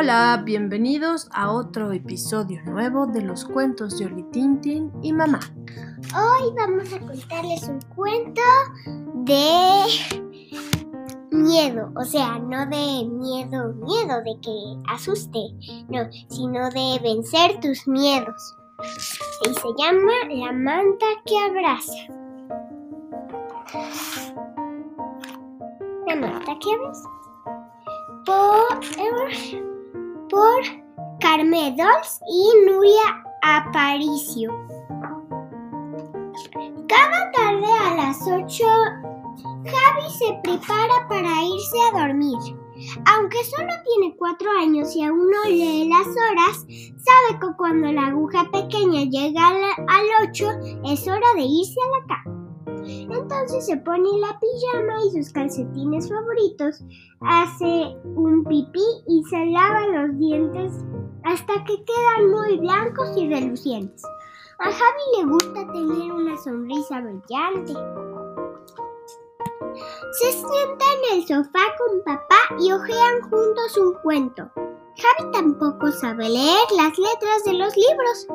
Hola, bienvenidos a otro episodio nuevo de los cuentos de Oli Tintin y Mamá. Hoy vamos a contarles un cuento de miedo, o sea, no de miedo, miedo de que asuste, no, sino de vencer tus miedos. Y se llama La manta que abraza. La manta que abraza. Por, por Carmen Dols y Nuria Aparicio. Cada tarde a las 8, Javi se prepara para irse a dormir. Aunque solo tiene cuatro años y aún no lee las horas, sabe que cuando la aguja pequeña llega al 8 es hora de irse a la cama. Entonces se pone la pijama y sus calcetines favoritos, hace un pipí y se lava los dientes hasta que quedan muy blancos y relucientes. A Javi le gusta tener una sonrisa brillante. Se sienta en el sofá con papá y hojean juntos un cuento. Javi tampoco sabe leer las letras de los libros,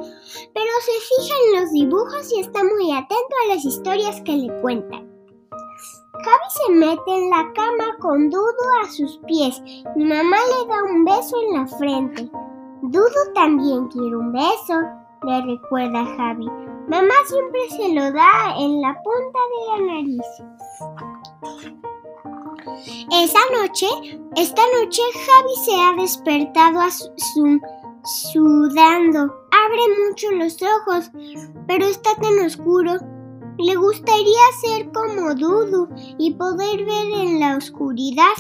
pero se fija en los dibujos y está muy atento a las historias que le cuentan. Javi se mete en la cama con Dudu a sus pies y mamá le da un beso en la frente. Dudu también quiere un beso, le recuerda Javi. Mamá siempre se lo da en la punta de la nariz. Esa noche, esta noche Javi se ha despertado a su, sudando. Abre mucho los ojos, pero está tan oscuro. Le gustaría ser como Dudu y poder ver en la oscuridad.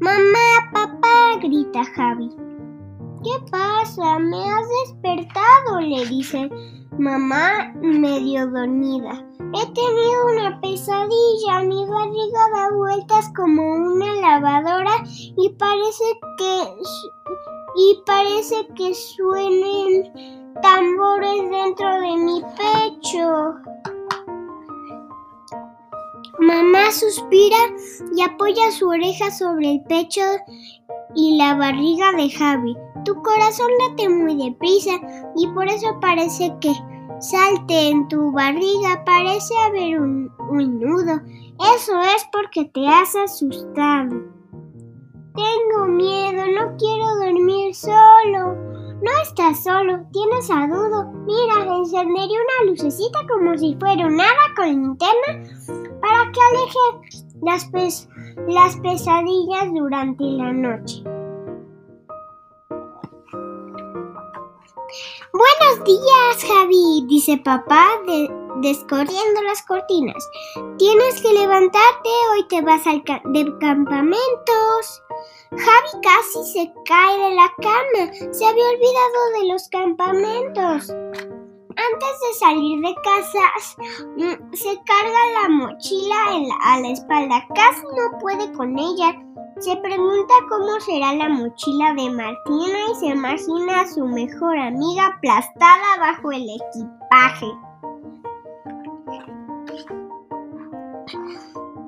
Mamá, papá, grita Javi. ¿Qué pasa? Me has despertado, le dice mamá medio dormida. He tenido una pesadilla, mi barriga da vueltas como una lavadora y parece que y parece que suenen tambores dentro de mi pecho. Mamá suspira y apoya su oreja sobre el pecho y la barriga de Javi. Tu corazón late muy deprisa y por eso parece que salte en tu barriga, parece haber un, un nudo. Eso es porque te has asustado. Tengo miedo, no quiero dormir solo. No estás solo, tienes a Dudo. Mira, encendería una lucecita como si fuera un hada con linterna para que aleje las, las pesadillas durante la noche. Buenos días, Javi, dice papá descorriendo las cortinas. Tienes que levantarte, hoy te vas al de campamentos. Javi casi se cae de la cama. Se había olvidado de los campamentos. Antes de salir de casa, mm, se carga la mochila a la espalda. Casi no puede con ella. Se pregunta cómo será la mochila de Martina y se imagina a su mejor amiga aplastada bajo el equipaje.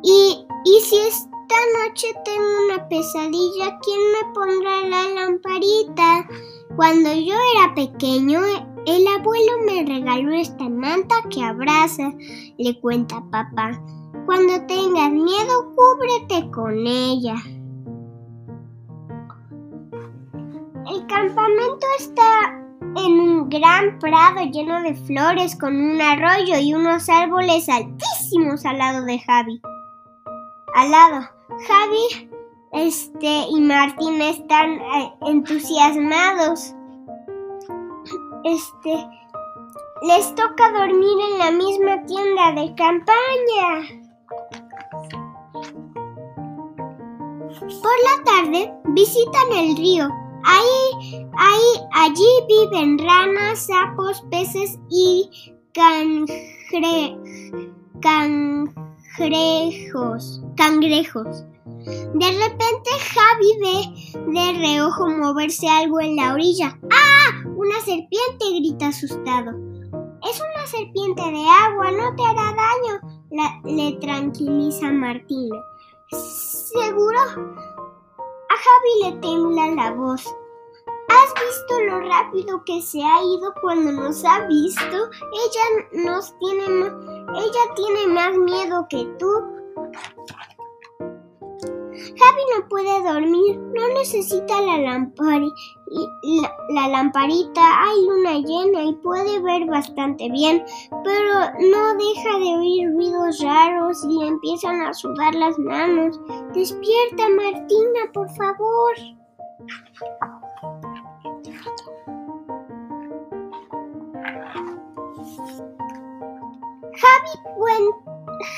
Y, y si esta noche tengo una pesadilla, ¿quién me pondrá la lamparita? Cuando yo era pequeño, el abuelo me regaló esta manta que abraza, le cuenta papá. Cuando tengas miedo, cúbrete con ella. El campamento está en un gran prado lleno de flores con un arroyo y unos árboles altísimos al lado de Javi. Al lado, Javi este, y Martín están eh, entusiasmados. Este, les toca dormir en la misma tienda de campaña. Por la tarde visitan el río Ahí, ahí, allí viven ranas, sapos, peces y cangre, cangrejos, cangrejos. De repente Javi ve de reojo moverse algo en la orilla. ¡Ah! Una serpiente grita asustado. Es una serpiente de agua, no te hará daño, le tranquiliza Martina. ¿Seguro? A Javi le tembla la voz. ¿Has visto lo rápido que se ha ido cuando nos ha visto? Ella nos tiene ella tiene más miedo que tú. Puede dormir, no necesita la, la, lamparita, hay luna llena y puede ver bastante bien, pero no deja de oír ruidos raros y empiezan a sudar las manos. Despierta, Martina, por favor.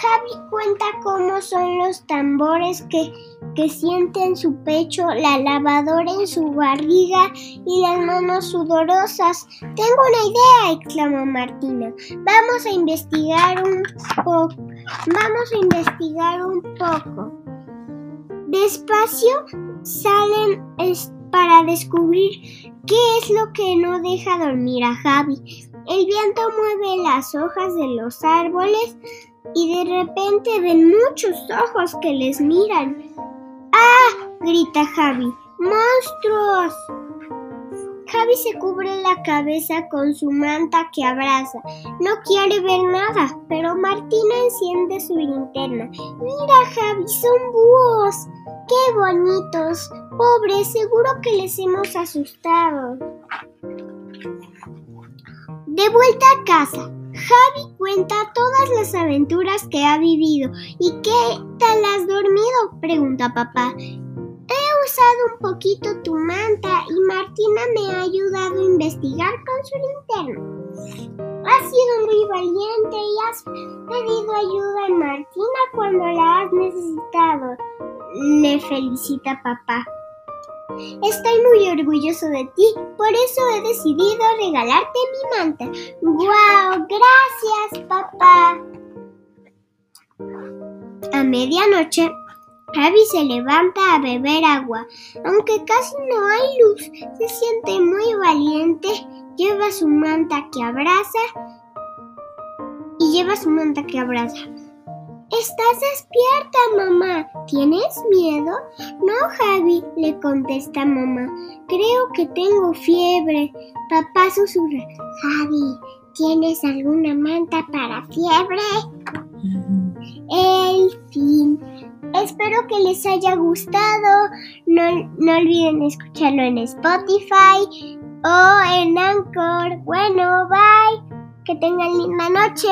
Javi, cuenta cómo son los tambores que, que siente en su pecho, la lavadora en su barriga y las manos sudorosas. Tengo una idea, exclamó Martina. Vamos a investigar un poco. Vamos a investigar un poco. Despacio salen para descubrir qué es lo que no deja dormir a Javi. El viento mueve las hojas de los árboles y de repente ven muchos ojos que les miran. Grita Javi. ¡Monstruos! Javi se cubre la cabeza con su manta que abraza. No quiere ver nada, pero Martina enciende su linterna. Mira, Javi, son búhos. ¡Qué bonitos! Pobres, seguro que les hemos asustado. De vuelta a casa, Javi cuenta todas las aventuras que ha vivido. ¿Y qué tal has dormido? pregunta papá. Usado un poquito tu manta y Martina me ha ayudado a investigar con su linterna. Has sido muy valiente y has pedido ayuda a Martina cuando la has necesitado. Le felicita papá. Estoy muy orgulloso de ti, por eso he decidido regalarte mi manta. ¡Guau! Gracias, papá. A medianoche, Javi se levanta a beber agua. Aunque casi no hay luz, se siente muy valiente. Lleva su manta que abraza y lleva su manta que abraza. Estás despierta, mamá. ¿Tienes miedo? No, Javi, le contesta mamá. Creo que tengo fiebre. Papá susurra. Javi, ¿tienes alguna manta para fiebre? El fin. Espero que les haya gustado. No, no olviden escucharlo en Spotify o en Anchor. Bueno, bye. Que tengan linda noche.